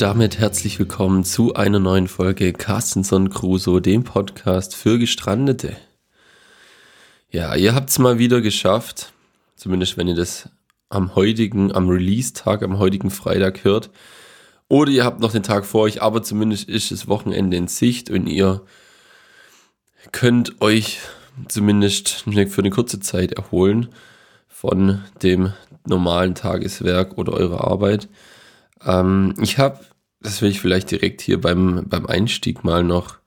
Damit herzlich willkommen zu einer neuen Folge Carstenson Crusoe, dem Podcast für Gestrandete. Ja, ihr habt es mal wieder geschafft, zumindest wenn ihr das am heutigen, am Release-Tag, am heutigen Freitag hört. Oder ihr habt noch den Tag vor euch, aber zumindest ist das Wochenende in Sicht und ihr könnt euch zumindest für eine kurze Zeit erholen von dem normalen Tageswerk oder eurer Arbeit. Ähm, ich habe, das will ich vielleicht direkt hier beim, beim Einstieg mal noch,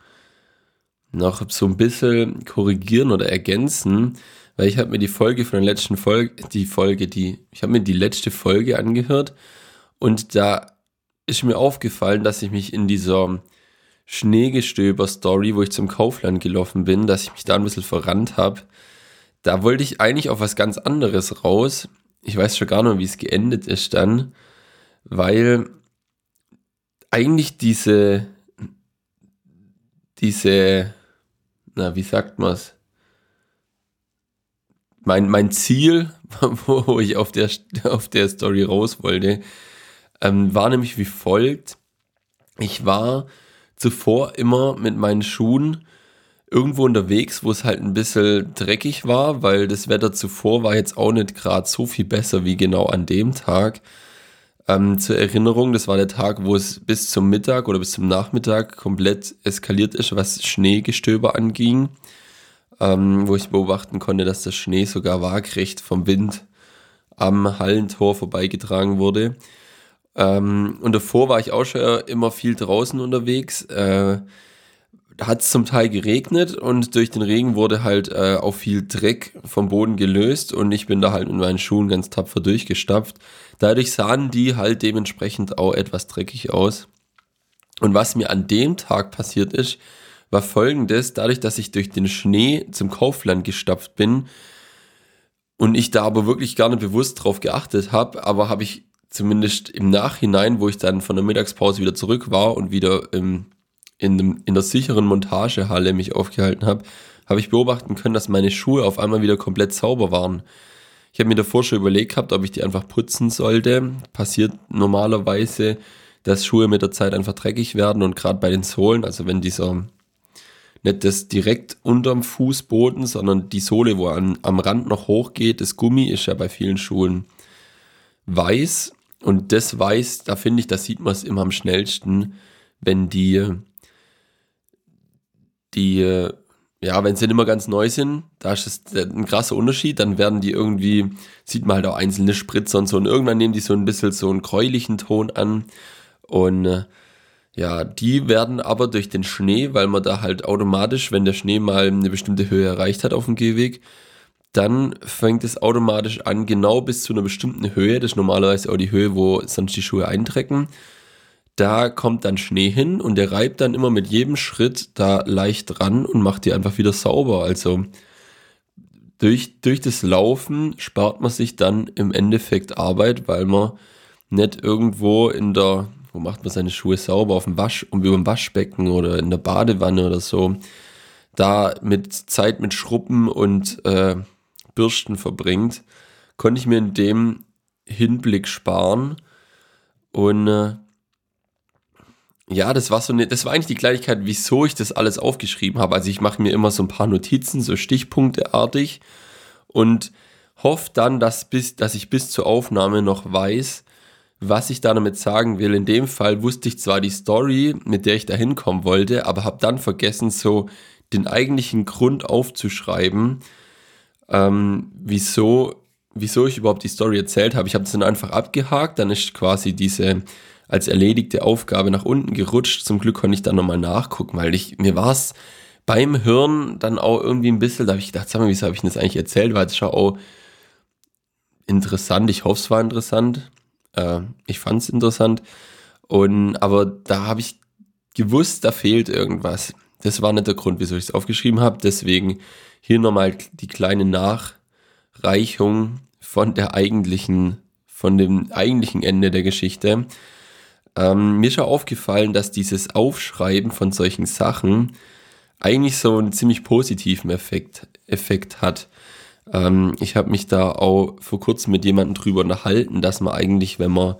noch so ein bisschen korrigieren oder ergänzen, weil ich habe mir die Folge von der letzten Folge, die Folge, die, ich habe mir die letzte Folge angehört und da ist mir aufgefallen, dass ich mich in dieser Schneegestöber-Story, wo ich zum Kaufland gelaufen bin, dass ich mich da ein bisschen verrannt habe. Da wollte ich eigentlich auf was ganz anderes raus. Ich weiß schon gar nicht, wie es geendet ist dann weil eigentlich diese, diese, na, wie sagt man es? Mein, mein Ziel, wo ich auf der, auf der Story raus wollte, ähm, war nämlich wie folgt. Ich war zuvor immer mit meinen Schuhen irgendwo unterwegs, wo es halt ein bisschen dreckig war, weil das Wetter zuvor war jetzt auch nicht gerade so viel besser wie genau an dem Tag. Ähm, zur Erinnerung, das war der Tag, wo es bis zum Mittag oder bis zum Nachmittag komplett eskaliert ist, was Schneegestöber anging. Ähm, wo ich beobachten konnte, dass der Schnee sogar waagrecht vom Wind am Hallentor vorbeigetragen wurde. Ähm, und davor war ich auch schon immer viel draußen unterwegs. Äh, hat es zum Teil geregnet und durch den Regen wurde halt äh, auch viel Dreck vom Boden gelöst und ich bin da halt in meinen Schuhen ganz tapfer durchgestapft. Dadurch sahen die halt dementsprechend auch etwas dreckig aus. Und was mir an dem Tag passiert ist, war folgendes, dadurch, dass ich durch den Schnee zum Kaufland gestapft bin und ich da aber wirklich gar nicht bewusst drauf geachtet habe, aber habe ich zumindest im Nachhinein, wo ich dann von der Mittagspause wieder zurück war und wieder im in, dem, in der sicheren Montagehalle mich aufgehalten habe, habe ich beobachten können, dass meine Schuhe auf einmal wieder komplett sauber waren. Ich habe mir davor schon überlegt gehabt, ob ich die einfach putzen sollte. Passiert normalerweise, dass Schuhe mit der Zeit einfach dreckig werden und gerade bei den Sohlen, also wenn dieser nicht das direkt unterm Fußboden, sondern die Sohle, wo an, am Rand noch hochgeht, das Gummi ist ja bei vielen Schuhen weiß und das weiß, da finde ich, da sieht man es immer am schnellsten, wenn die die, äh, ja, wenn sie nicht immer ganz neu sind, da ist es ein krasser Unterschied, dann werden die irgendwie, sieht man halt auch einzelne Spritzer und so, und irgendwann nehmen die so ein bisschen so einen gräulichen Ton an. Und äh, ja, die werden aber durch den Schnee, weil man da halt automatisch, wenn der Schnee mal eine bestimmte Höhe erreicht hat auf dem Gehweg, dann fängt es automatisch an, genau bis zu einer bestimmten Höhe, das ist normalerweise auch die Höhe, wo sonst die Schuhe eintrecken, da kommt dann Schnee hin und der reibt dann immer mit jedem Schritt da leicht dran und macht die einfach wieder sauber. Also durch, durch das Laufen spart man sich dann im Endeffekt Arbeit, weil man nicht irgendwo in der, wo macht man seine Schuhe sauber, auf dem Wasch, über dem Waschbecken oder in der Badewanne oder so, da mit Zeit mit Schruppen und äh, Bürsten verbringt, konnte ich mir in dem Hinblick sparen und äh, ja, das war so eine, das war eigentlich die Kleinigkeit, wieso ich das alles aufgeschrieben habe. Also ich mache mir immer so ein paar Notizen, so stichpunkteartig und hoffe dann, dass, bis, dass ich bis zur Aufnahme noch weiß, was ich da damit sagen will. In dem Fall wusste ich zwar die Story, mit der ich da hinkommen wollte, aber habe dann vergessen, so den eigentlichen Grund aufzuschreiben, ähm, wieso, wieso ich überhaupt die Story erzählt habe. Ich habe es dann einfach abgehakt, dann ist quasi diese als erledigte Aufgabe nach unten gerutscht. Zum Glück konnte ich dann nochmal nachgucken, weil ich, mir war es beim Hirn dann auch irgendwie ein bisschen, da habe ich gedacht, sag mal, wieso habe ich das eigentlich erzählt? War es schon auch interessant. Ich hoffe, es war interessant. Äh, ich fand es interessant. Und, aber da habe ich gewusst, da fehlt irgendwas. Das war nicht der Grund, wieso ich es aufgeschrieben habe. Deswegen hier nochmal die kleine Nachreichung von der eigentlichen, von dem eigentlichen Ende der Geschichte. Ähm, mir ist auch aufgefallen, dass dieses Aufschreiben von solchen Sachen eigentlich so einen ziemlich positiven Effekt, Effekt hat. Ähm, ich habe mich da auch vor kurzem mit jemandem drüber unterhalten, dass man eigentlich, wenn man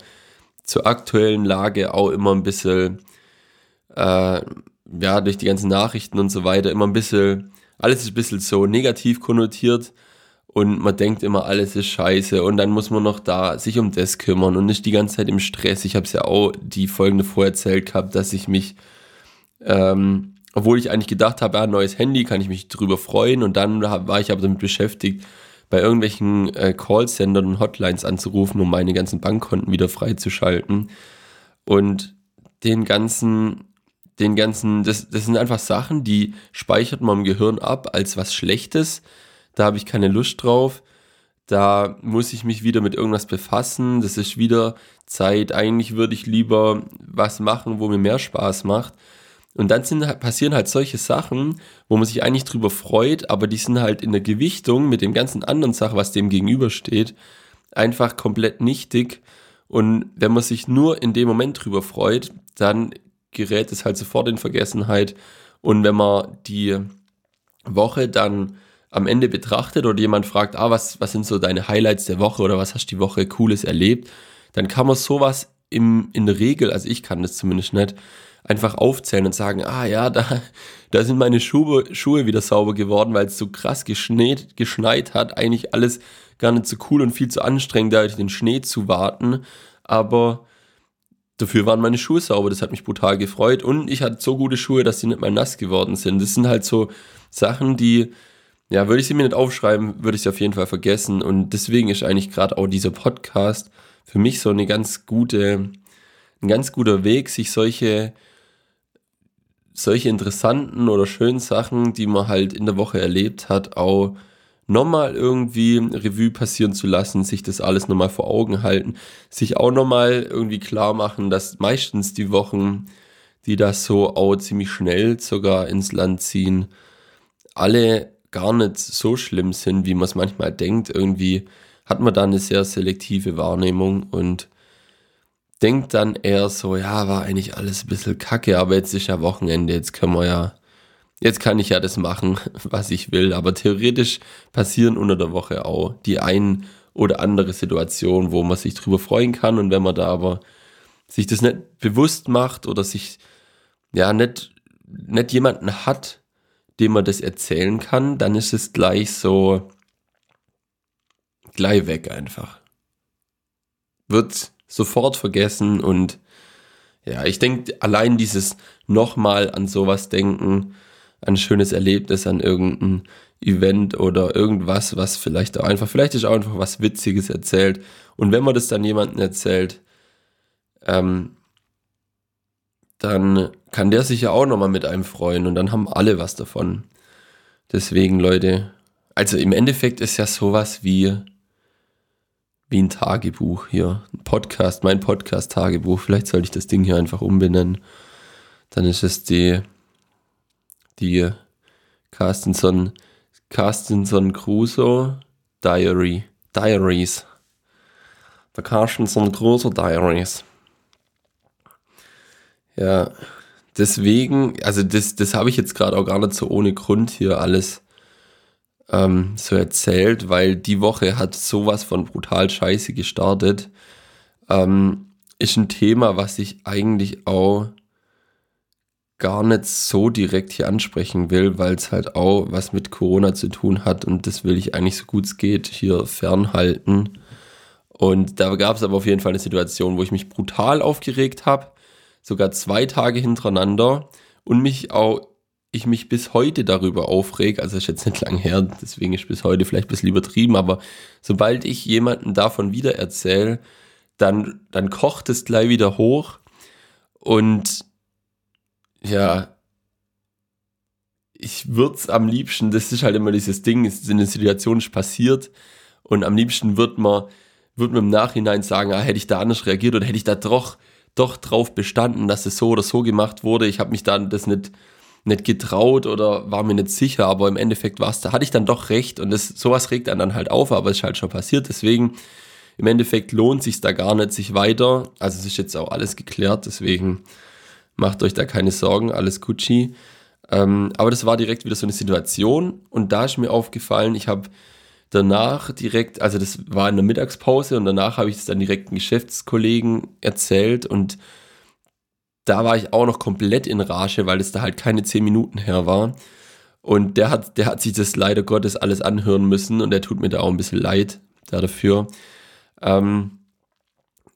zur aktuellen Lage auch immer ein bisschen, äh, ja, durch die ganzen Nachrichten und so weiter, immer ein bisschen, alles ist ein bisschen so negativ konnotiert und man denkt immer, alles ist scheiße und dann muss man noch da sich um das kümmern und ist die ganze Zeit im Stress. Ich habe es ja auch die folgende erzählt gehabt, dass ich mich, ähm, obwohl ich eigentlich gedacht habe, ja, neues Handy, kann ich mich drüber freuen und dann war ich aber damit beschäftigt, bei irgendwelchen äh, Callcentern und Hotlines anzurufen, um meine ganzen Bankkonten wieder freizuschalten. Und den ganzen, den ganzen, das, das sind einfach Sachen, die speichert man im Gehirn ab als was Schlechtes. Da habe ich keine Lust drauf. Da muss ich mich wieder mit irgendwas befassen. Das ist wieder Zeit. Eigentlich würde ich lieber was machen, wo mir mehr Spaß macht. Und dann sind, passieren halt solche Sachen, wo man sich eigentlich drüber freut, aber die sind halt in der Gewichtung mit dem ganzen anderen Sache, was dem gegenübersteht, einfach komplett nichtig. Und wenn man sich nur in dem Moment drüber freut, dann gerät es halt sofort in Vergessenheit. Und wenn man die Woche dann am Ende betrachtet oder jemand fragt, ah, was, was sind so deine Highlights der Woche oder was hast du die Woche Cooles erlebt, dann kann man sowas im, in der Regel, also ich kann das zumindest nicht, einfach aufzählen und sagen, ah ja, da, da sind meine Schuhe, Schuhe wieder sauber geworden, weil es so krass geschneit, geschneit hat. Eigentlich alles gar nicht so cool und viel zu anstrengend, da durch den Schnee zu warten. Aber dafür waren meine Schuhe sauber. Das hat mich brutal gefreut. Und ich hatte so gute Schuhe, dass sie nicht mal nass geworden sind. Das sind halt so Sachen, die, ja, würde ich sie mir nicht aufschreiben, würde ich sie auf jeden Fall vergessen. Und deswegen ist eigentlich gerade auch dieser Podcast für mich so eine ganz gute, ein ganz guter Weg, sich solche solche interessanten oder schönen Sachen, die man halt in der Woche erlebt hat, auch nochmal irgendwie Revue passieren zu lassen, sich das alles nochmal vor Augen halten, sich auch nochmal irgendwie klar machen, dass meistens die Wochen, die das so auch ziemlich schnell sogar ins Land ziehen, alle gar nicht so schlimm sind, wie man es manchmal denkt. Irgendwie hat man da eine sehr selektive Wahrnehmung und denkt dann eher so, ja, war eigentlich alles ein bisschen kacke, aber jetzt ist ja Wochenende, jetzt können wir ja, jetzt kann ich ja das machen, was ich will. Aber theoretisch passieren unter der Woche auch die ein oder andere Situation, wo man sich drüber freuen kann. Und wenn man da aber sich das nicht bewusst macht oder sich ja nicht, nicht jemanden hat, dem man das erzählen kann, dann ist es gleich so gleich weg einfach. Wird sofort vergessen und ja, ich denke, allein dieses nochmal an sowas denken, an ein schönes Erlebnis, an irgendein Event oder irgendwas, was vielleicht auch einfach, vielleicht ist auch einfach was Witziges erzählt. Und wenn man das dann jemandem erzählt, ähm, dann kann der sich ja auch nochmal mit einem freuen und dann haben alle was davon. Deswegen, Leute, also im Endeffekt ist ja sowas wie wie ein Tagebuch hier. Ein Podcast, mein Podcast-Tagebuch. Vielleicht sollte ich das Ding hier einfach umbenennen. Dann ist es die, die Carstenson, Carstenson Crusoe Diary. Diaries. Der Carstenson Crusoe Diaries. Ja, deswegen, also das, das habe ich jetzt gerade auch gar nicht so ohne Grund hier alles ähm, so erzählt, weil die Woche hat sowas von brutal scheiße gestartet. Ähm, ist ein Thema, was ich eigentlich auch gar nicht so direkt hier ansprechen will, weil es halt auch was mit Corona zu tun hat und das will ich eigentlich so gut es geht hier fernhalten. Und da gab es aber auf jeden Fall eine Situation, wo ich mich brutal aufgeregt habe, sogar zwei Tage hintereinander und mich auch ich mich bis heute darüber aufreg, also ist jetzt nicht lang her, deswegen ist bis heute vielleicht ein bisschen übertrieben, aber sobald ich jemanden davon wieder erzähle, dann, dann kocht es gleich wieder hoch und ja, ich würde es am liebsten, das ist halt immer dieses Ding, es ist eine Situation ist passiert und am liebsten wird man, wird man im Nachhinein sagen, ah, hätte ich da anders reagiert oder hätte ich da doch, doch drauf bestanden, dass es so oder so gemacht wurde, ich habe mich da das nicht nicht getraut oder war mir nicht sicher, aber im Endeffekt war es, da. Hatte ich dann doch recht und das, sowas regt einen dann halt auf, aber es ist halt schon passiert, deswegen im Endeffekt lohnt sich da gar nicht, sich weiter, also es ist jetzt auch alles geklärt, deswegen macht euch da keine Sorgen, alles Gucci. Ähm, aber das war direkt wieder so eine Situation und da ist mir aufgefallen, ich habe danach direkt, also das war in der Mittagspause und danach habe ich es dann direkt einen Geschäftskollegen erzählt und da war ich auch noch komplett in Rage, weil es da halt keine zehn Minuten her war. Und der hat, der hat sich das leider Gottes alles anhören müssen und der tut mir da auch ein bisschen leid dafür. Ähm,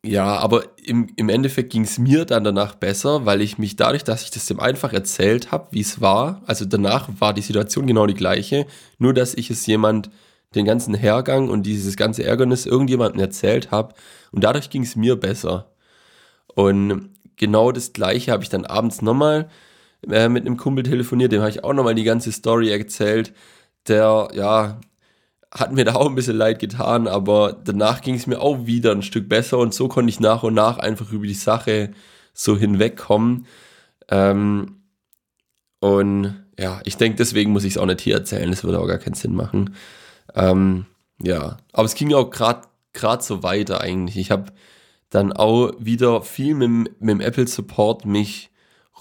ja, aber im, im Endeffekt ging es mir dann danach besser, weil ich mich dadurch, dass ich das dem einfach erzählt habe, wie es war, also danach war die Situation genau die gleiche, nur dass ich es jemand den ganzen Hergang und dieses ganze Ärgernis irgendjemandem erzählt habe und dadurch ging es mir besser. Und genau das gleiche habe ich dann abends nochmal äh, mit einem Kumpel telefoniert, dem habe ich auch nochmal die ganze Story erzählt. Der, ja, hat mir da auch ein bisschen leid getan, aber danach ging es mir auch wieder ein Stück besser und so konnte ich nach und nach einfach über die Sache so hinwegkommen. Ähm, und ja, ich denke, deswegen muss ich es auch nicht hier erzählen, das würde auch gar keinen Sinn machen. Ähm, ja, aber es ging auch gerade so weiter eigentlich. Ich habe dann auch wieder viel mit, mit dem Apple Support mich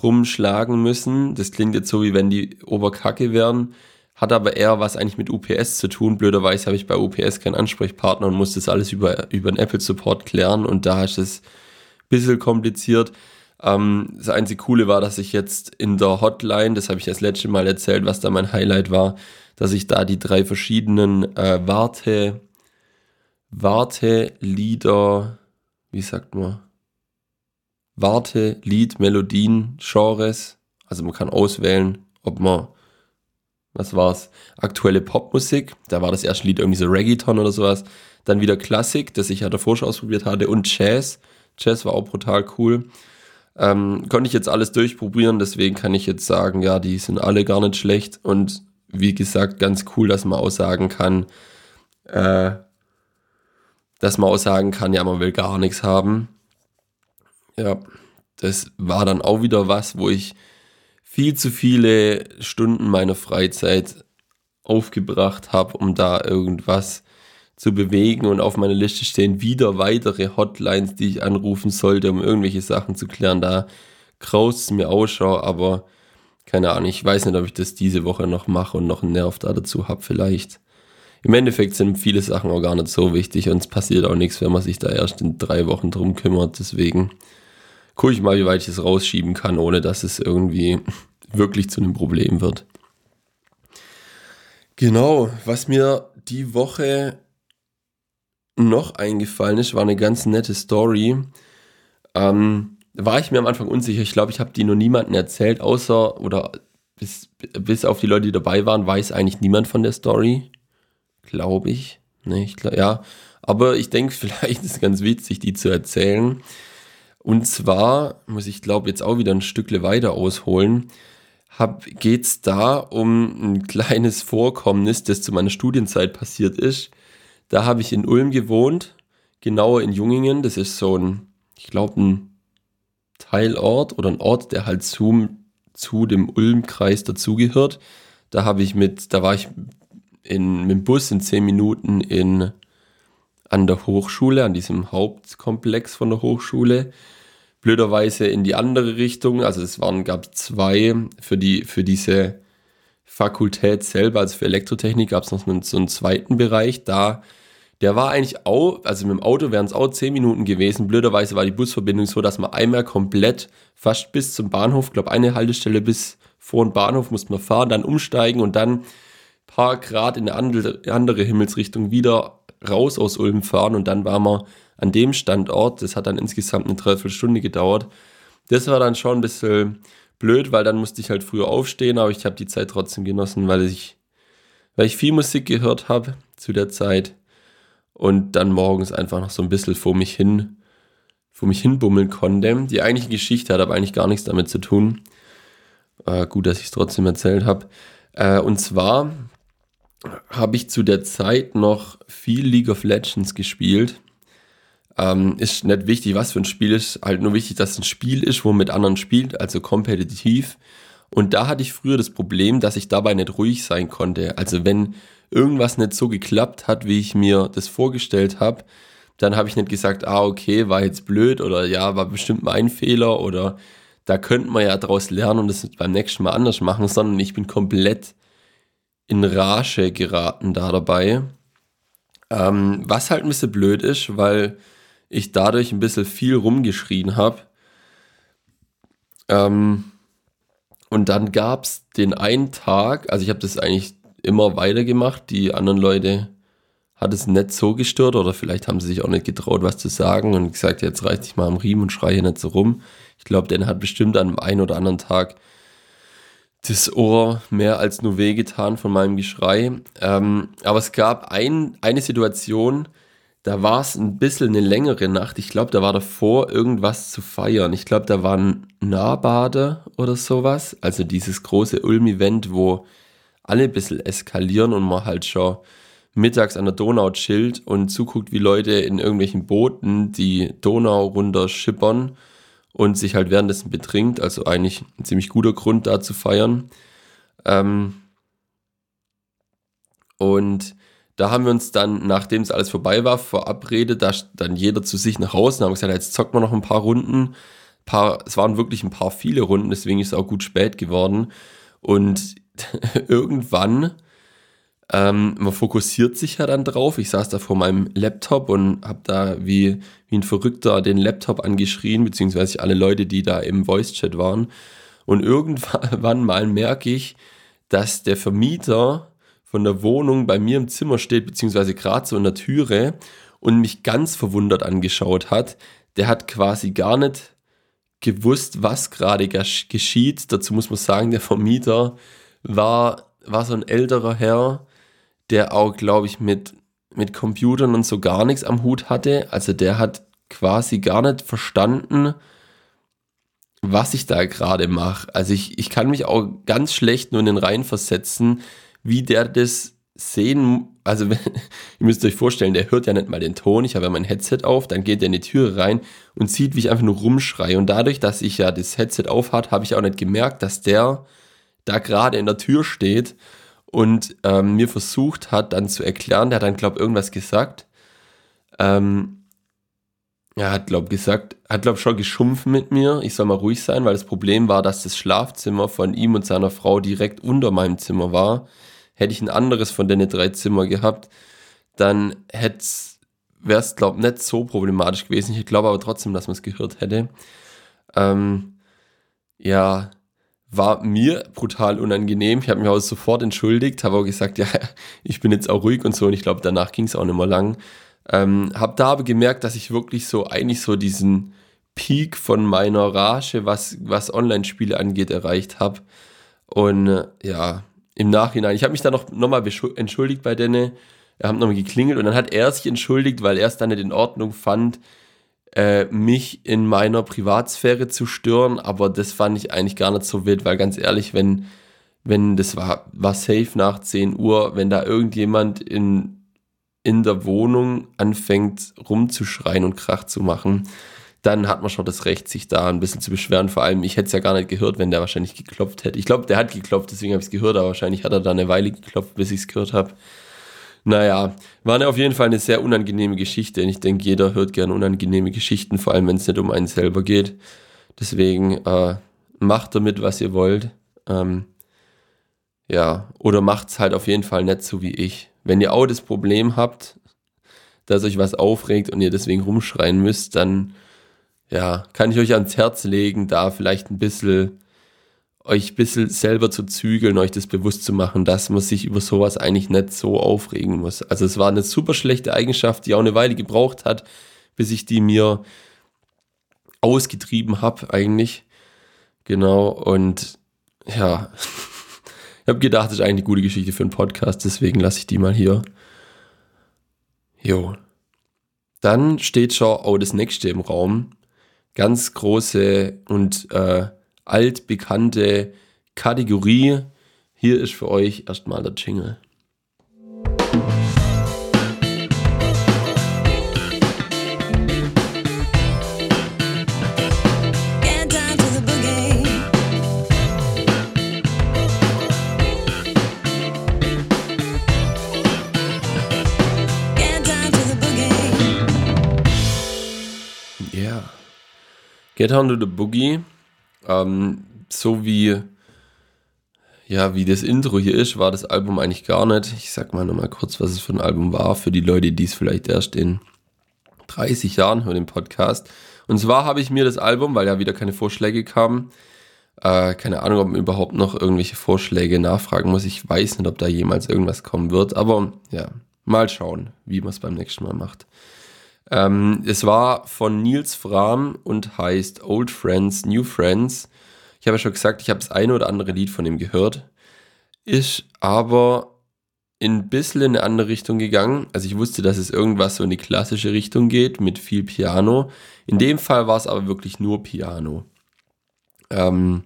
rumschlagen müssen. Das klingt jetzt so, wie wenn die Oberkacke wären, hat aber eher was eigentlich mit UPS zu tun. Blöderweise habe ich bei UPS keinen Ansprechpartner und muss das alles über, über den Apple Support klären und da ist es ein bisschen kompliziert. Ähm, das einzige Coole war, dass ich jetzt in der Hotline, das habe ich das letzte Mal erzählt, was da mein Highlight war, dass ich da die drei verschiedenen äh, Warte, Warte-Lieder, wie sagt man? Warte, Lied, Melodien, Genres. Also man kann auswählen, ob man, was war's, aktuelle Popmusik, da war das erste Lied irgendwie so Reggaeton oder sowas. Dann wieder Klassik, das ich ja davor schon ausprobiert hatte, und Jazz. Jazz war auch brutal cool. Ähm, konnte ich jetzt alles durchprobieren, deswegen kann ich jetzt sagen, ja, die sind alle gar nicht schlecht und wie gesagt, ganz cool, dass man auch sagen kann, äh, dass man auch sagen kann, ja, man will gar nichts haben. Ja, das war dann auch wieder was, wo ich viel zu viele Stunden meiner Freizeit aufgebracht habe, um da irgendwas zu bewegen und auf meiner Liste stehen wieder weitere Hotlines, die ich anrufen sollte, um irgendwelche Sachen zu klären. Da kraust es mir Ausschau, aber keine Ahnung, ich weiß nicht, ob ich das diese Woche noch mache und noch einen Nerv da dazu habe vielleicht. Im Endeffekt sind viele Sachen auch gar nicht so wichtig und es passiert auch nichts, wenn man sich da erst in drei Wochen drum kümmert. Deswegen gucke ich mal, wie weit ich es rausschieben kann, ohne dass es irgendwie wirklich zu einem Problem wird. Genau, was mir die Woche noch eingefallen ist, war eine ganz nette Story. Ähm, war ich mir am Anfang unsicher. Ich glaube, ich habe die nur niemandem erzählt, außer oder bis, bis auf die Leute, die dabei waren, weiß eigentlich niemand von der Story. Glaube ich. Ne, ich glaub, ja. Aber ich denke, vielleicht ist es ganz witzig, die zu erzählen. Und zwar muss ich glaube jetzt auch wieder ein Stückle weiter ausholen. Geht es da um ein kleines Vorkommnis, das zu meiner Studienzeit passiert ist. Da habe ich in Ulm gewohnt, genauer in Jungingen. Das ist so ein, ich glaube, ein Teilort oder ein Ort, der halt zu, zu dem Ulm-Kreis dazugehört. Da habe ich mit, da war ich in, mit dem Bus in zehn Minuten in, an der Hochschule, an diesem Hauptkomplex von der Hochschule blöderweise in die andere Richtung. Also es waren, gab zwei für die, für diese Fakultät selber, also für Elektrotechnik gab es noch so einen zweiten Bereich. Da, der war eigentlich auch, also mit dem Auto wären es auch zehn Minuten gewesen. Blöderweise war die Busverbindung so, dass man einmal komplett fast bis zum Bahnhof, glaube eine Haltestelle bis vor den Bahnhof musste man fahren, dann umsteigen und dann paar Grad in eine andere, Himmelsrichtung wieder raus aus Ulm fahren und dann war man an dem Standort. Das hat dann insgesamt eine Dreiviertelstunde gedauert. Das war dann schon ein bisschen blöd, weil dann musste ich halt früher aufstehen, aber ich habe die Zeit trotzdem genossen, weil ich, weil ich viel Musik gehört habe zu der Zeit und dann morgens einfach noch so ein bisschen vor mich hin, vor mich hinbummeln konnte. Die eigentliche Geschichte hat aber eigentlich gar nichts damit zu tun. Äh, gut, dass ich es trotzdem erzählt habe. Äh, und zwar habe ich zu der Zeit noch viel League of Legends gespielt. Ähm, ist nicht wichtig, was für ein Spiel ist, halt nur wichtig, dass es ein Spiel ist, wo man mit anderen spielt, also kompetitiv. Und da hatte ich früher das Problem, dass ich dabei nicht ruhig sein konnte. Also wenn irgendwas nicht so geklappt hat, wie ich mir das vorgestellt habe, dann habe ich nicht gesagt, ah, okay, war jetzt blöd oder ja, war bestimmt mein Fehler oder da könnte man ja daraus lernen und das beim nächsten Mal anders machen, sondern ich bin komplett in Rage geraten da dabei Ähm, was halt ein bisschen blöd ist, weil ich dadurch ein bisschen viel rumgeschrien habe. Ähm, und dann gab es den einen Tag, also ich habe das eigentlich immer weitergemacht, die anderen Leute hat es nicht so gestört oder vielleicht haben sie sich auch nicht getraut, was zu sagen und gesagt, jetzt reiß dich mal am Riemen und schreie nicht so rum. Ich glaube, den hat bestimmt an einem oder anderen Tag das Ohr mehr als nur wehgetan von meinem Geschrei. Ähm, aber es gab ein, eine Situation, da war es ein bisschen eine längere Nacht. Ich glaube, da war davor irgendwas zu feiern. Ich glaube, da war ein Nahbade oder sowas. Also dieses große Ulm-Event, wo alle ein bisschen eskalieren und man halt schon mittags an der Donau chillt und zuguckt, wie Leute in irgendwelchen Booten die Donau runter schippern und sich halt währenddessen betrinkt. Also eigentlich ein ziemlich guter Grund da zu feiern. Ähm und da haben wir uns dann, nachdem es alles vorbei war, verabredet, da dann jeder zu sich nach Hause und haben gesagt, jetzt zockt man noch ein paar Runden. Paar, es waren wirklich ein paar viele Runden, deswegen ist es auch gut spät geworden. Und irgendwann ähm, man fokussiert sich ja dann drauf. Ich saß da vor meinem Laptop und habe da wie, wie ein Verrückter den Laptop angeschrien, beziehungsweise alle Leute, die da im Voice-Chat waren. Und irgendwann mal merke ich, dass der Vermieter von der Wohnung bei mir im Zimmer steht, beziehungsweise gerade so in der Türe und mich ganz verwundert angeschaut hat. Der hat quasi gar nicht gewusst, was gerade geschieht. Dazu muss man sagen, der Vermieter war, war so ein älterer Herr, der auch, glaube ich, mit, mit Computern und so gar nichts am Hut hatte. Also der hat quasi gar nicht verstanden, was ich da gerade mache. Also ich, ich kann mich auch ganz schlecht nur in den Reihen versetzen, wie der das sehen, also ihr müsst euch vorstellen, der hört ja nicht mal den Ton, ich habe ja mein Headset auf, dann geht er in die Türe rein und sieht, wie ich einfach nur rumschreie und dadurch, dass ich ja das Headset auf hat, habe ich auch nicht gemerkt, dass der da gerade in der Tür steht und ähm, mir versucht hat, dann zu erklären, der hat dann, glaube ich, irgendwas gesagt. Ähm, er hat, glaube gesagt, hat, glaube schon geschumpfen mit mir. Ich soll mal ruhig sein, weil das Problem war, dass das Schlafzimmer von ihm und seiner Frau direkt unter meinem Zimmer war. Hätte ich ein anderes von den drei Zimmer gehabt, dann wäre es, glaube ich, nicht so problematisch gewesen. Ich glaube aber trotzdem, dass man es gehört hätte. Ähm, ja, war mir brutal unangenehm. Ich habe mich auch sofort entschuldigt, habe auch gesagt, ja, ich bin jetzt auch ruhig und so. Und ich glaube, danach ging es auch nicht mehr lang. Ähm, habe da aber gemerkt, dass ich wirklich so eigentlich so diesen Peak von meiner Rage, was, was Online-Spiele angeht, erreicht habe. Und äh, ja, im Nachhinein, ich habe mich dann noch, noch mal entschuldigt bei denen. Er hat nochmal geklingelt und dann hat er sich entschuldigt, weil er es dann nicht in Ordnung fand, äh, mich in meiner Privatsphäre zu stören, aber das fand ich eigentlich gar nicht so wild, weil ganz ehrlich, wenn, wenn das war, war safe nach 10 Uhr, wenn da irgendjemand in, in der Wohnung anfängt rumzuschreien und Krach zu machen, dann hat man schon das Recht, sich da ein bisschen zu beschweren. Vor allem, ich hätte es ja gar nicht gehört, wenn der wahrscheinlich geklopft hätte. Ich glaube, der hat geklopft, deswegen habe ich es gehört, aber wahrscheinlich hat er da eine Weile geklopft, bis ich es gehört habe. Naja, war auf jeden Fall eine sehr unangenehme Geschichte. Ich denke, jeder hört gerne unangenehme Geschichten, vor allem wenn es nicht um einen selber geht. Deswegen äh, macht damit, was ihr wollt. Ähm, ja, oder macht es halt auf jeden Fall nicht so wie ich. Wenn ihr auch das Problem habt, dass euch was aufregt und ihr deswegen rumschreien müsst, dann ja, kann ich euch ans Herz legen, da vielleicht ein bisschen euch ein bisschen selber zu zügeln, euch das bewusst zu machen, dass man sich über sowas eigentlich nicht so aufregen muss. Also es war eine super schlechte Eigenschaft, die auch eine Weile gebraucht hat, bis ich die mir ausgetrieben habe eigentlich. Genau, und ja, ich habe gedacht, das ist eigentlich eine gute Geschichte für einen Podcast, deswegen lasse ich die mal hier. Jo. Dann steht schon auch das nächste im Raum. Ganz große und äh, altbekannte Kategorie. Hier ist für euch erstmal der Jingle. Get Down to the Boogie ähm, so wie, ja, wie das Intro hier ist, war das Album eigentlich gar nicht. Ich sag mal nochmal kurz, was es für ein Album war, für die Leute, die es vielleicht erst in 30 Jahren hören, den Podcast. Und zwar habe ich mir das Album, weil ja wieder keine Vorschläge kamen, äh, keine Ahnung, ob man überhaupt noch irgendwelche Vorschläge nachfragen muss. Ich weiß nicht, ob da jemals irgendwas kommen wird, aber ja, mal schauen, wie man es beim nächsten Mal macht. Ähm, es war von Nils Fram und heißt Old Friends, New Friends. Ich habe ja schon gesagt, ich habe das eine oder andere Lied von ihm gehört. Ist aber ein bisschen in eine andere Richtung gegangen. Also ich wusste, dass es irgendwas so in die klassische Richtung geht mit viel Piano. In dem Fall war es aber wirklich nur Piano. Ähm,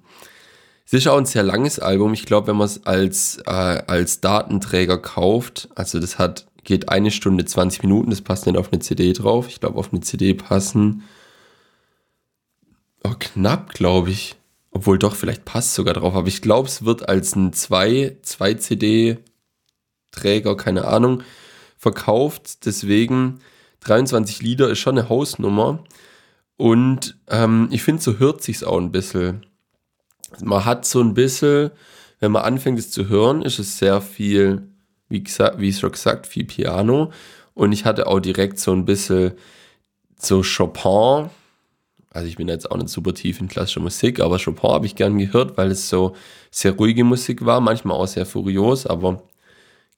es ist auch ein sehr langes Album. Ich glaube, wenn man es als, äh, als Datenträger kauft, also das hat, geht eine Stunde 20 Minuten, das passt nicht auf eine CD drauf. Ich glaube, auf eine CD passen oh, knapp, glaube ich. Obwohl doch, vielleicht passt sogar drauf. Aber ich glaube, es wird als ein 2, 2 CD Träger, keine Ahnung, verkauft. Deswegen 23 Lieder ist schon eine Hausnummer. Und ähm, ich finde, so hört sich's auch ein bisschen. Man hat so ein bisschen, wenn man anfängt es zu hören, ist es sehr viel, wie, gesagt, wie schon gesagt, viel Piano. Und ich hatte auch direkt so ein bisschen so Chopin. Also ich bin jetzt auch nicht super tief in klassischer Musik, aber Chopin habe ich gern gehört, weil es so sehr ruhige Musik war, manchmal auch sehr furios, aber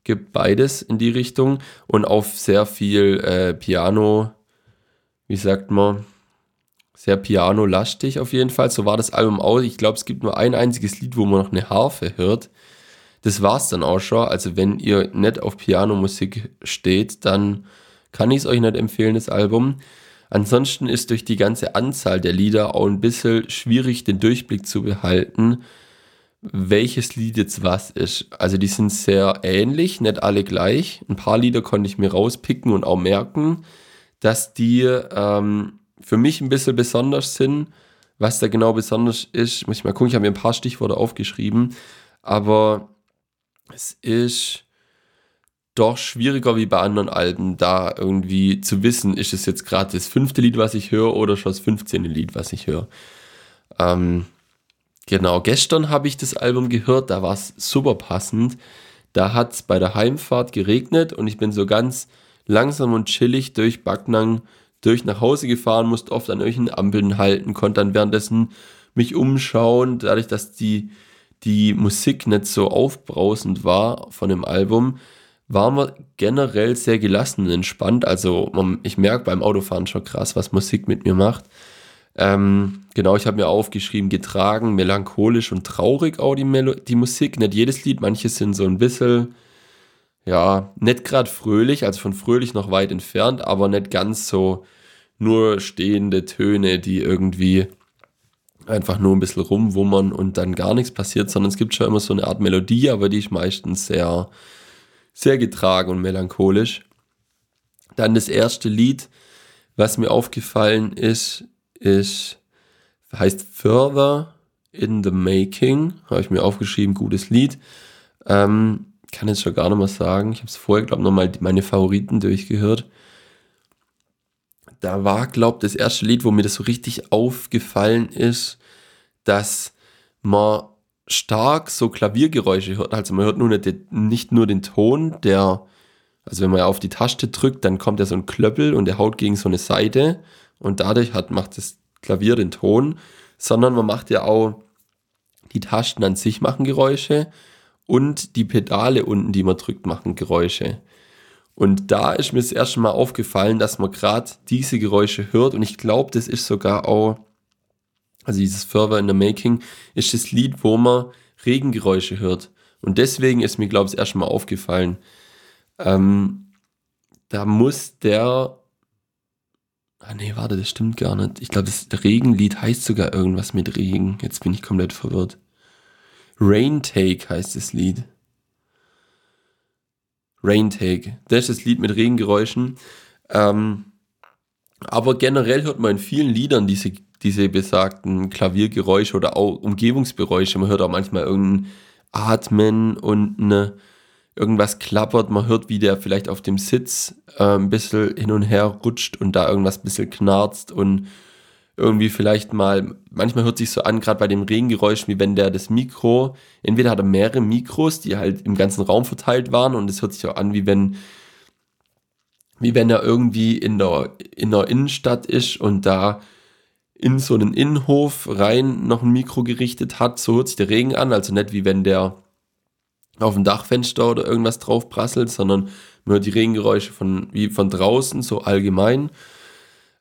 gibt beides in die Richtung und auf sehr viel äh, Piano, wie sagt man, sehr piano-lastig auf jeden Fall. So war das Album auch. Ich glaube, es gibt nur ein einziges Lied, wo man noch eine Harfe hört. Das war's dann auch schon. Also wenn ihr nicht auf Pianomusik steht, dann kann ich es euch nicht empfehlen, das Album. Ansonsten ist durch die ganze Anzahl der Lieder auch ein bisschen schwierig, den Durchblick zu behalten welches Lied jetzt was ist. Also die sind sehr ähnlich, nicht alle gleich. Ein paar Lieder konnte ich mir rauspicken und auch merken, dass die ähm, für mich ein bisschen besonders sind. Was da genau besonders ist, muss ich mal gucken. Ich habe mir ein paar Stichworte aufgeschrieben, aber es ist doch schwieriger wie bei anderen Alben, da irgendwie zu wissen, ist es jetzt gerade das fünfte Lied, was ich höre, oder schon das 15. Lied, was ich höre. Ähm, Genau, gestern habe ich das Album gehört, da war es super passend. Da hat es bei der Heimfahrt geregnet und ich bin so ganz langsam und chillig durch Backnang durch nach Hause gefahren, musste oft an irgendwelchen Ampeln halten, konnte dann währenddessen mich umschauen, dadurch, dass die, die Musik nicht so aufbrausend war von dem Album, war man generell sehr gelassen und entspannt. Also ich merke beim Autofahren schon krass, was Musik mit mir macht. Ähm, genau, ich habe mir aufgeschrieben, getragen, melancholisch und traurig auch die, Melo die Musik. Nicht jedes Lied, manche sind so ein bisschen, ja, nicht gerade fröhlich, also von fröhlich noch weit entfernt, aber nicht ganz so nur stehende Töne, die irgendwie einfach nur ein bisschen rumwummern und dann gar nichts passiert, sondern es gibt schon immer so eine Art Melodie, aber die ist meistens sehr, sehr getragen und melancholisch. Dann das erste Lied, was mir aufgefallen ist, ist, heißt Further in the Making. Habe ich mir aufgeschrieben, gutes Lied. Ähm, kann jetzt schon gar nicht mehr sagen. Ich habe es vorher, glaube ich, nochmal meine Favoriten durchgehört. Da war, glaube ich, das erste Lied, wo mir das so richtig aufgefallen ist, dass man stark so Klaviergeräusche hört. Also man hört nur nicht, nicht nur den Ton, der, also wenn man auf die Taste drückt, dann kommt ja so ein Klöppel und der haut gegen so eine Seite und dadurch hat, macht das Klavier den Ton, sondern man macht ja auch, die Tasten an sich machen Geräusche und die Pedale unten, die man drückt, machen Geräusche. Und da ist mir das erste Mal aufgefallen, dass man gerade diese Geräusche hört und ich glaube, das ist sogar auch, also dieses Further in the Making, ist das Lied, wo man Regengeräusche hört. Und deswegen ist mir, glaube ich, das erste Mal aufgefallen, ähm, da muss der Ah nee, warte, das stimmt gar nicht. Ich glaube, das Regenlied heißt sogar irgendwas mit Regen. Jetzt bin ich komplett verwirrt. Rain Take heißt das Lied. Rain Take. Das ist das Lied mit Regengeräuschen. Ähm, aber generell hört man in vielen Liedern diese, diese besagten Klaviergeräusche oder auch Umgebungsgeräusche. Man hört auch manchmal irgendein Atmen und eine irgendwas klappert, man hört, wie der vielleicht auf dem Sitz äh, ein bisschen hin und her rutscht und da irgendwas ein bisschen knarzt und irgendwie vielleicht mal, manchmal hört sich so an, gerade bei dem Regengeräusch, wie wenn der das Mikro, entweder hat er mehrere Mikros, die halt im ganzen Raum verteilt waren und es hört sich auch an, wie wenn, wie wenn er irgendwie in der, in der Innenstadt ist und da in so einen Innenhof rein noch ein Mikro gerichtet hat, so hört sich der Regen an, also nicht wie wenn der auf dem Dachfenster oder irgendwas drauf prasselt, sondern man hört die Regengeräusche von, wie von draußen, so allgemein.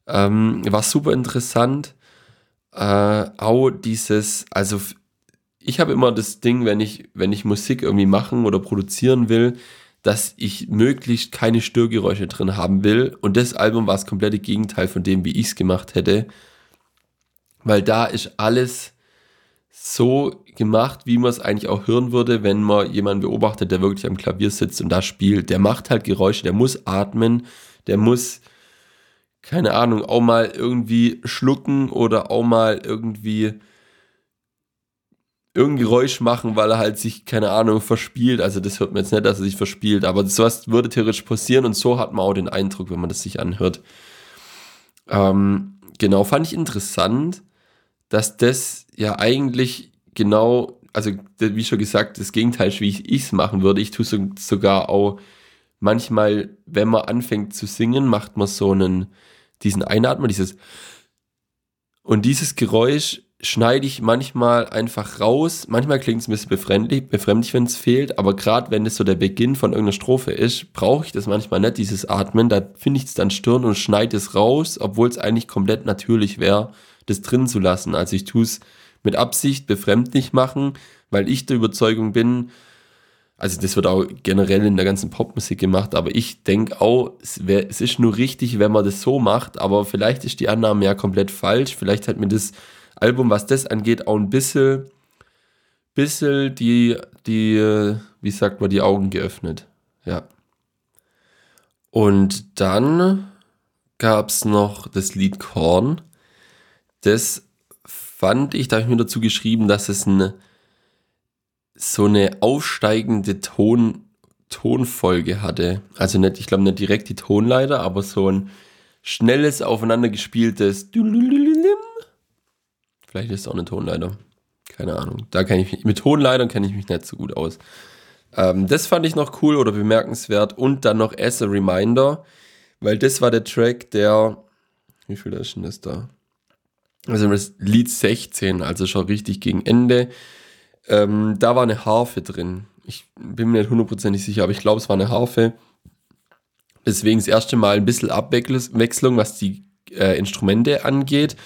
Ähm, war super interessant. Äh, auch dieses, also ich habe immer das Ding, wenn ich, wenn ich Musik irgendwie machen oder produzieren will, dass ich möglichst keine Störgeräusche drin haben will. Und das Album war das komplette Gegenteil von dem, wie ich es gemacht hätte. Weil da ist alles so gemacht, wie man es eigentlich auch hören würde, wenn man jemanden beobachtet, der wirklich am Klavier sitzt und da spielt. Der macht halt Geräusche, der muss atmen, der muss keine Ahnung, auch mal irgendwie schlucken oder auch mal irgendwie irgendein Geräusch machen, weil er halt sich, keine Ahnung, verspielt. Also das hört man jetzt nicht, dass er sich verspielt, aber sowas würde theoretisch passieren und so hat man auch den Eindruck, wenn man das sich anhört. Ähm, genau, fand ich interessant, dass das ja eigentlich genau, also wie schon gesagt, das Gegenteil ist, wie ich es machen würde. Ich tue so, sogar auch manchmal, wenn man anfängt zu singen, macht man so einen diesen Einatmer, dieses und dieses Geräusch schneide ich manchmal einfach raus. Manchmal klingt es ein bisschen befremdlich, befremdlich wenn es fehlt, aber gerade wenn es so der Beginn von irgendeiner Strophe ist, brauche ich das manchmal nicht, dieses Atmen. Da finde ich es dann stirn und schneide es raus, obwohl es eigentlich komplett natürlich wäre, das drin zu lassen. Also ich tue es mit Absicht befremdlich machen, weil ich der Überzeugung bin, also das wird auch generell in der ganzen Popmusik gemacht, aber ich denke auch, es, wär, es ist nur richtig, wenn man das so macht, aber vielleicht ist die Annahme ja komplett falsch. Vielleicht hat mir das Album, was das angeht, auch ein bisschen, bisschen die, die, wie sagt man, die Augen geöffnet. Ja. Und dann gab es noch das Lied Korn. Das fand ich, da habe ich mir dazu geschrieben, dass es ein so eine aufsteigende Ton, Tonfolge hatte. Also nicht, ich glaube nicht direkt die Tonleiter, aber so ein schnelles, aufeinander gespieltes Vielleicht ist es auch eine Tonleiter. Keine Ahnung. Da kenne ich mich, mit Tonleitern kenne ich mich nicht so gut aus. Ähm, das fand ich noch cool oder bemerkenswert. Und dann noch As a Reminder, weil das war der Track, der, wie viel ist denn das da? Also das Lied 16, also schon richtig gegen Ende. Ähm, da war eine Harfe drin. Ich bin mir nicht hundertprozentig sicher, aber ich glaube, es war eine Harfe. Deswegen das erste Mal ein bisschen Abwechslung, was die äh, Instrumente angeht.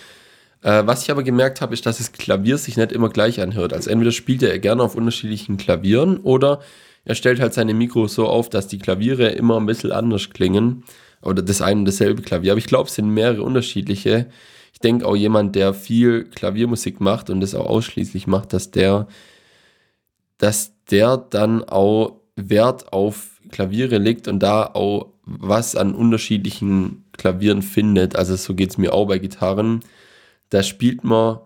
Äh, was ich aber gemerkt habe, ist, dass das Klavier sich nicht immer gleich anhört. Also entweder spielt er gerne auf unterschiedlichen Klavieren oder er stellt halt seine Mikros so auf, dass die Klaviere immer ein bisschen anders klingen. Oder das eine und dasselbe Klavier. Aber ich glaube, es sind mehrere unterschiedliche ich denke auch jemand, der viel Klaviermusik macht und das auch ausschließlich macht, dass der, dass der dann auch Wert auf Klaviere legt und da auch was an unterschiedlichen Klavieren findet. Also so geht es mir auch bei Gitarren. Da spielt man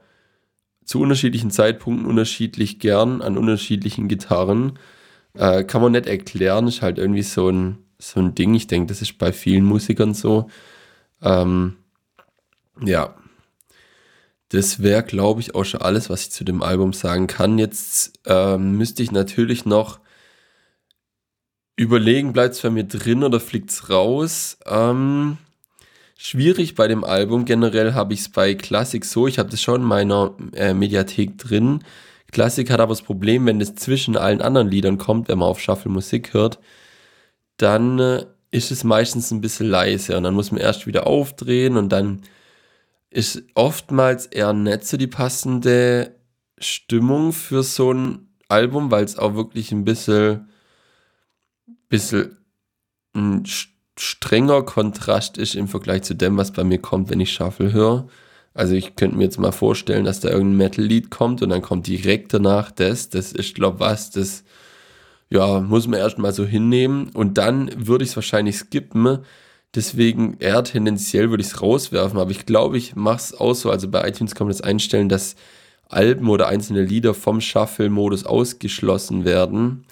zu unterschiedlichen Zeitpunkten unterschiedlich gern an unterschiedlichen Gitarren. Äh, kann man nicht erklären, ist halt irgendwie so ein, so ein Ding. Ich denke, das ist bei vielen Musikern so. Ähm, ja, das wäre, glaube ich, auch schon alles, was ich zu dem Album sagen kann. Jetzt ähm, müsste ich natürlich noch überlegen, bleibt es bei mir drin oder fliegt es raus? Ähm, schwierig bei dem Album. Generell habe ich es bei Classic so. Ich habe das schon in meiner äh, Mediathek drin. Classic hat aber das Problem, wenn es zwischen allen anderen Liedern kommt, wenn man auf Shuffle Musik hört, dann äh, ist es meistens ein bisschen leise und dann muss man erst wieder aufdrehen und dann ist oftmals eher nicht so die passende Stimmung für so ein Album, weil es auch wirklich ein bisschen, bisschen ein strenger Kontrast ist im Vergleich zu dem, was bei mir kommt, wenn ich Shuffle höre. Also ich könnte mir jetzt mal vorstellen, dass da irgendein Metal-Lied kommt und dann kommt direkt danach das. Das ist, glaube was, das ja, muss man erstmal so hinnehmen. Und dann würde ich es wahrscheinlich skippen, Deswegen eher tendenziell würde ich es rauswerfen, aber ich glaube, ich mache es auch so. Also bei iTunes kann man das einstellen, dass Alben oder einzelne Lieder vom Shuffle-Modus ausgeschlossen werden.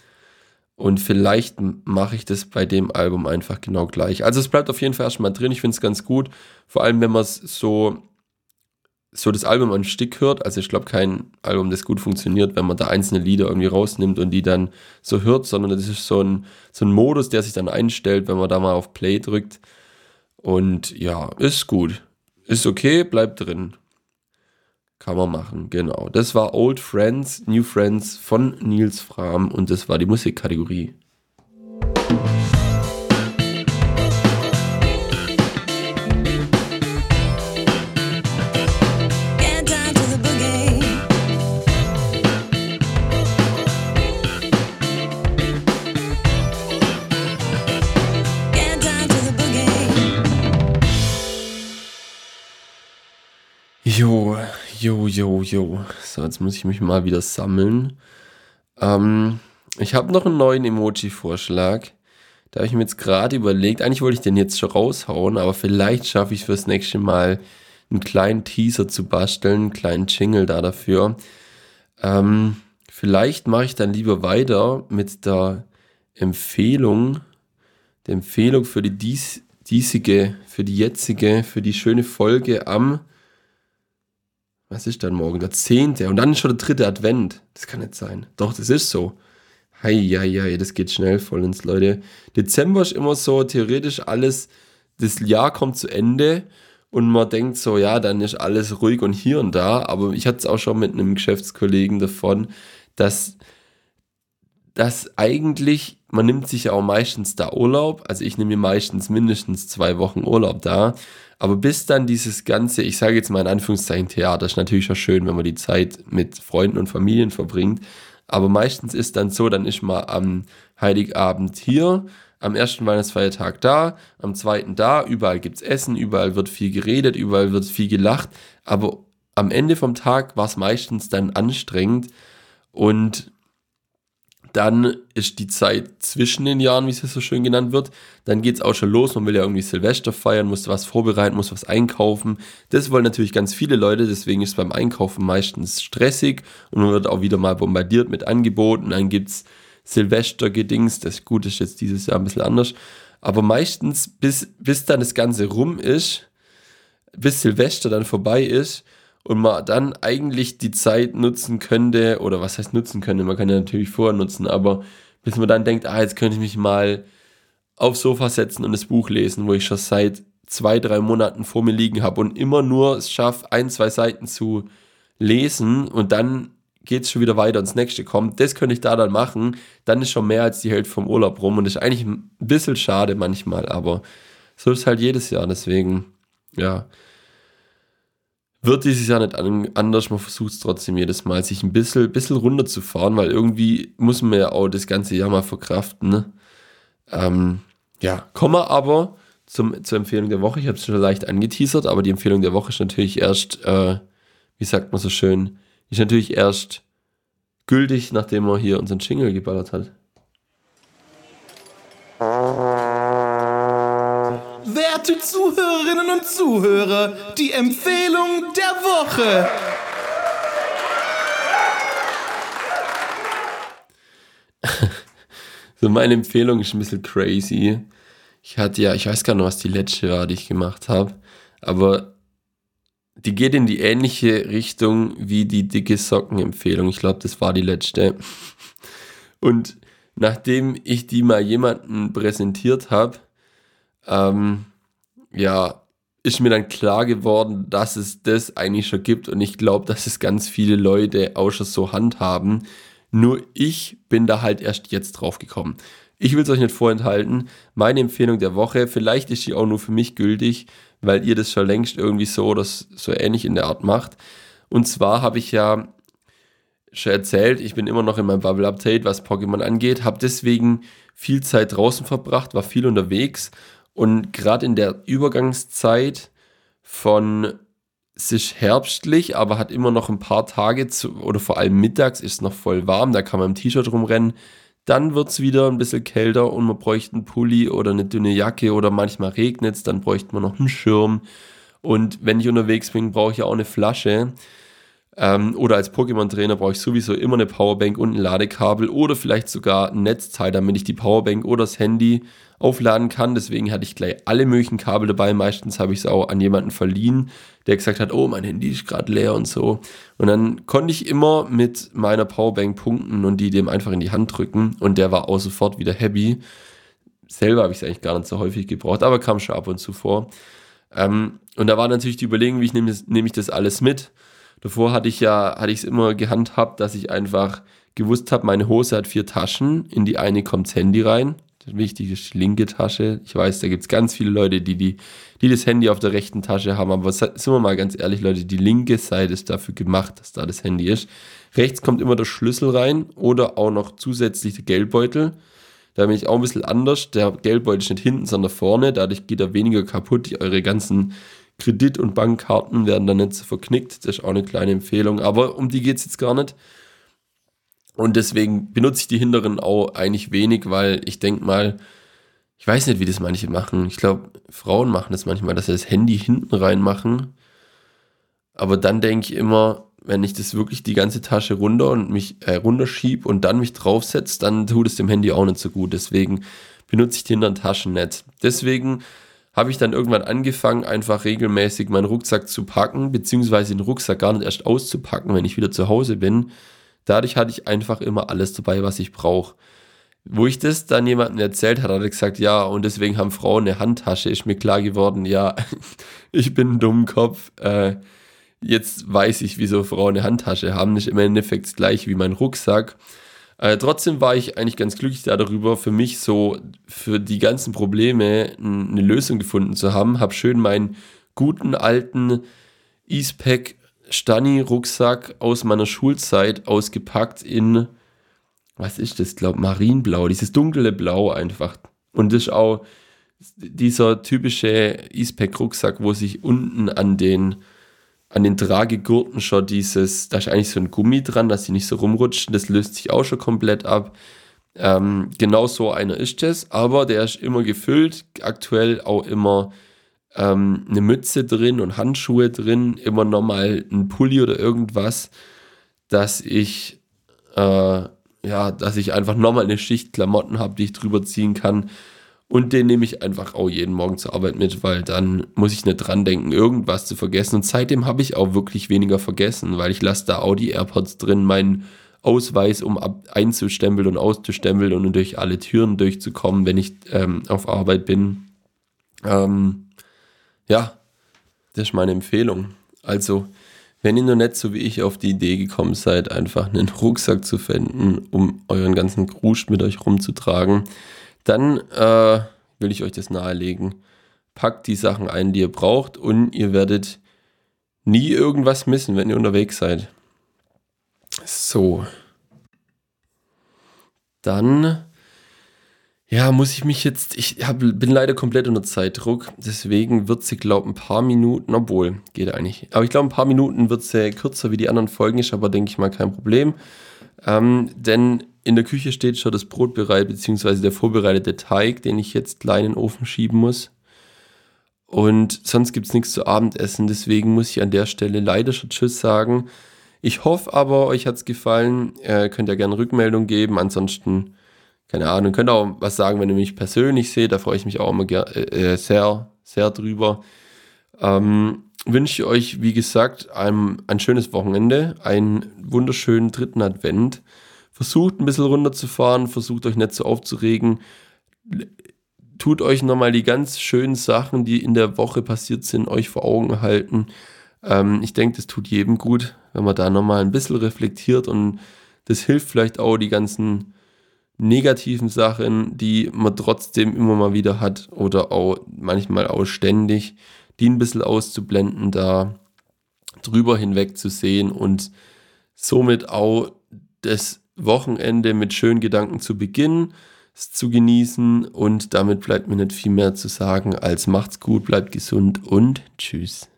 Und vielleicht mache ich das bei dem Album einfach genau gleich. Also es bleibt auf jeden Fall erstmal drin. Ich finde es ganz gut. Vor allem, wenn man es so so das Album an Stück hört, also ich glaube kein Album, das gut funktioniert, wenn man da einzelne Lieder irgendwie rausnimmt und die dann so hört, sondern das ist so ein, so ein Modus, der sich dann einstellt, wenn man da mal auf Play drückt. Und ja, ist gut. Ist okay, bleibt drin. Kann man machen, genau. Das war Old Friends, New Friends von Nils Fram und das war die Musikkategorie. Jo, jo. So, jetzt muss ich mich mal wieder sammeln. Ähm, ich habe noch einen neuen Emoji-Vorschlag. Da habe ich mir jetzt gerade überlegt, eigentlich wollte ich den jetzt schon raushauen, aber vielleicht schaffe ich fürs nächste Mal einen kleinen Teaser zu basteln, einen kleinen Jingle da dafür. Ähm, vielleicht mache ich dann lieber weiter mit der Empfehlung, der Empfehlung für die dies, diesige, für die jetzige, für die schöne Folge am was ist dann morgen? Der zehnte. Und dann ist schon der dritte Advent. Das kann nicht sein. Doch, das ist so. Hei, hei, hei, das geht schnell voll ins Leute. Dezember ist immer so theoretisch alles, das Jahr kommt zu Ende und man denkt so, ja, dann ist alles ruhig und hier und da. Aber ich hatte es auch schon mit einem Geschäftskollegen davon, dass, dass eigentlich, man nimmt sich ja auch meistens da Urlaub. Also ich nehme mir meistens mindestens zwei Wochen Urlaub da. Aber bis dann dieses ganze, ich sage jetzt mal in Anführungszeichen Theater, ist natürlich schon schön, wenn man die Zeit mit Freunden und Familien verbringt. Aber meistens ist dann so, dann ist man am Heiligabend hier, am ersten Weihnachtsfeiertag da, am zweiten da, überall gibt's Essen, überall wird viel geredet, überall wird viel gelacht. Aber am Ende vom Tag war es meistens dann anstrengend und dann ist die Zeit zwischen den Jahren, wie es so schön genannt wird. Dann geht es auch schon los. Man will ja irgendwie Silvester feiern, muss was vorbereiten, muss was einkaufen. Das wollen natürlich ganz viele Leute. Deswegen ist es beim Einkaufen meistens stressig und man wird auch wieder mal bombardiert mit Angeboten. Dann gibt es Silvester-Gedings. Das gut ist jetzt dieses Jahr ein bisschen anders. Aber meistens, bis, bis dann das Ganze rum ist, bis Silvester dann vorbei ist, und man dann eigentlich die Zeit nutzen könnte, oder was heißt nutzen könnte, man kann ja natürlich vorher nutzen, aber bis man dann denkt, ah, jetzt könnte ich mich mal aufs Sofa setzen und das Buch lesen, wo ich schon seit zwei, drei Monaten vor mir liegen habe und immer nur es schaffe, ein, zwei Seiten zu lesen und dann geht es schon wieder weiter ins nächste kommt. Das könnte ich da dann machen. Dann ist schon mehr als die Hälfte vom Urlaub rum und das ist eigentlich ein bisschen schade manchmal, aber so ist halt jedes Jahr. Deswegen, ja, wird dieses Jahr nicht anders. Man versucht es trotzdem jedes Mal, sich ein bisschen, bisschen runterzufahren, weil irgendwie muss man ja auch das ganze Jahr mal verkraften. Ne? Ähm, ja, kommen wir aber zum, zur Empfehlung der Woche. Ich habe es schon leicht angeteasert, aber die Empfehlung der Woche ist natürlich erst, äh, wie sagt man so schön, ist natürlich erst gültig, nachdem man hier unseren Jingle geballert hat. Werte Zuhörerinnen und Zuhörer, die Empfehlung der Woche. so, meine Empfehlung ist ein bisschen crazy. Ich hatte ja, ich weiß gar nicht, was die letzte war, die ich gemacht habe, aber die geht in die ähnliche Richtung wie die dicke Socken-Empfehlung. Ich glaube, das war die letzte. Und nachdem ich die mal jemanden präsentiert habe, ähm, ja, ist mir dann klar geworden, dass es das eigentlich schon gibt und ich glaube, dass es ganz viele Leute auch schon so handhaben. Nur ich bin da halt erst jetzt drauf gekommen. Ich will es euch nicht vorenthalten. Meine Empfehlung der Woche, vielleicht ist sie auch nur für mich gültig, weil ihr das schon längst irgendwie so oder so ähnlich in der Art macht. Und zwar habe ich ja schon erzählt, ich bin immer noch in meinem Bubble Update, was Pokémon angeht, habe deswegen viel Zeit draußen verbracht, war viel unterwegs und gerade in der Übergangszeit von sich herbstlich, aber hat immer noch ein paar Tage zu, oder vor allem mittags ist noch voll warm, da kann man im T-Shirt rumrennen. Dann wird es wieder ein bisschen kälter und man bräuchte einen Pulli oder eine dünne Jacke oder manchmal regnet es, dann bräuchte man noch einen Schirm. Und wenn ich unterwegs bin, brauche ich auch eine Flasche. Ähm, oder als Pokémon-Trainer brauche ich sowieso immer eine Powerbank und ein Ladekabel oder vielleicht sogar ein Netzteil, damit ich die Powerbank oder das Handy aufladen kann. Deswegen hatte ich gleich alle möglichen Kabel dabei. Meistens habe ich es auch an jemanden verliehen, der gesagt hat, oh, mein Handy ist gerade leer und so. Und dann konnte ich immer mit meiner Powerbank punkten und die dem einfach in die Hand drücken. Und der war auch sofort wieder happy. Selber habe ich es eigentlich gar nicht so häufig gebraucht, aber kam schon ab und zu vor. Ähm, und da war natürlich die Überlegung, wie ich nehme nehm ich das alles mit. Davor hatte ich ja, hatte ich es immer gehandhabt, dass ich einfach gewusst habe, meine Hose hat vier Taschen, in die eine kommt das Handy rein. Wichtig ist die linke Tasche. Ich weiß, da gibt es ganz viele Leute, die, die, die das Handy auf der rechten Tasche haben, aber sind wir mal ganz ehrlich, Leute, die linke Seite ist dafür gemacht, dass da das Handy ist. Rechts kommt immer der Schlüssel rein oder auch noch zusätzlich der Geldbeutel. Da bin ich auch ein bisschen anders. Der Geldbeutel ist nicht hinten, sondern vorne. Dadurch geht er weniger kaputt. Eure ganzen Kredit- und Bankkarten werden dann nicht so verknickt. Das ist auch eine kleine Empfehlung. Aber um die geht es jetzt gar nicht. Und deswegen benutze ich die hinteren auch eigentlich wenig, weil ich denke mal, ich weiß nicht, wie das manche machen. Ich glaube, Frauen machen das manchmal, dass sie das Handy hinten reinmachen. Aber dann denke ich immer, wenn ich das wirklich die ganze Tasche runter und mich äh, runterschieb und dann mich draufsetze, dann tut es dem Handy auch nicht so gut. Deswegen benutze ich die hinteren Taschen nicht. Deswegen habe ich dann irgendwann angefangen, einfach regelmäßig meinen Rucksack zu packen, beziehungsweise den Rucksack gar nicht erst auszupacken, wenn ich wieder zu Hause bin. Dadurch hatte ich einfach immer alles dabei, was ich brauche. Wo ich das dann jemandem erzählt hat, hat er gesagt, ja, und deswegen haben Frauen eine Handtasche, ist mir klar geworden, ja, ich bin ein Dummkopf. Äh, jetzt weiß ich, wieso Frauen eine Handtasche haben, nicht im Endeffekt gleich wie mein Rucksack. Äh, trotzdem war ich eigentlich ganz glücklich darüber, für mich so, für die ganzen Probleme eine Lösung gefunden zu haben. Hab schön meinen guten alten Eastpack Stani Rucksack aus meiner Schulzeit ausgepackt in, was ist das, glaube Marienblau, dieses dunkle Blau einfach. Und das ist auch dieser typische Eastpack Rucksack, wo sich unten an den an den Tragegurten schon dieses, da ist eigentlich so ein Gummi dran, dass sie nicht so rumrutschen. Das löst sich auch schon komplett ab. Ähm, genau so einer ist es, aber der ist immer gefüllt. Aktuell auch immer ähm, eine Mütze drin und Handschuhe drin, immer nochmal ein Pulli oder irgendwas, dass ich, äh, ja, dass ich einfach nochmal eine Schicht Klamotten habe, die ich drüber ziehen kann und den nehme ich einfach auch jeden Morgen zur Arbeit mit, weil dann muss ich nicht dran denken, irgendwas zu vergessen. Und seitdem habe ich auch wirklich weniger vergessen, weil ich lasse da auch die AirPods drin, meinen Ausweis, um ab einzustempeln und auszustempeln und durch alle Türen durchzukommen, wenn ich ähm, auf Arbeit bin. Ähm, ja, das ist meine Empfehlung. Also, wenn ihr nur nicht so wie ich auf die Idee gekommen seid, einfach einen Rucksack zu finden, um euren ganzen Krusch mit euch rumzutragen, dann äh, will ich euch das nahelegen. Packt die Sachen ein, die ihr braucht und ihr werdet nie irgendwas missen, wenn ihr unterwegs seid. So. Dann, ja, muss ich mich jetzt, ich hab, bin leider komplett unter Zeitdruck, deswegen wird sie, glaube ich, ein paar Minuten, obwohl, geht eigentlich, aber ich glaube, ein paar Minuten wird sie kürzer wie die anderen Folgen, ist aber, denke ich mal, kein Problem. Ähm, denn in der Küche steht schon das Brot bereit, beziehungsweise der vorbereitete Teig, den ich jetzt klein in den Ofen schieben muss. Und sonst gibt es nichts zu Abendessen, deswegen muss ich an der Stelle leider schon Tschüss sagen. Ich hoffe aber, euch hat es gefallen. Äh, könnt ihr gerne Rückmeldung geben. Ansonsten, keine Ahnung, könnt auch was sagen, wenn ihr mich persönlich seht. Da freue ich mich auch immer äh, sehr, sehr drüber. Ähm, wünsche euch, wie gesagt, ein, ein schönes Wochenende, einen wunderschönen dritten Advent. Versucht ein bisschen runterzufahren, versucht euch nicht so aufzuregen. Tut euch nochmal die ganz schönen Sachen, die in der Woche passiert sind, euch vor Augen halten. Ähm, ich denke, das tut jedem gut, wenn man da nochmal ein bisschen reflektiert und das hilft vielleicht auch die ganzen negativen Sachen, die man trotzdem immer mal wieder hat oder auch manchmal auch ständig, die ein bisschen auszublenden, da drüber hinweg zu sehen und somit auch das Wochenende mit schönen Gedanken zu beginnen, es zu genießen und damit bleibt mir nicht viel mehr zu sagen als macht's gut, bleibt gesund und tschüss.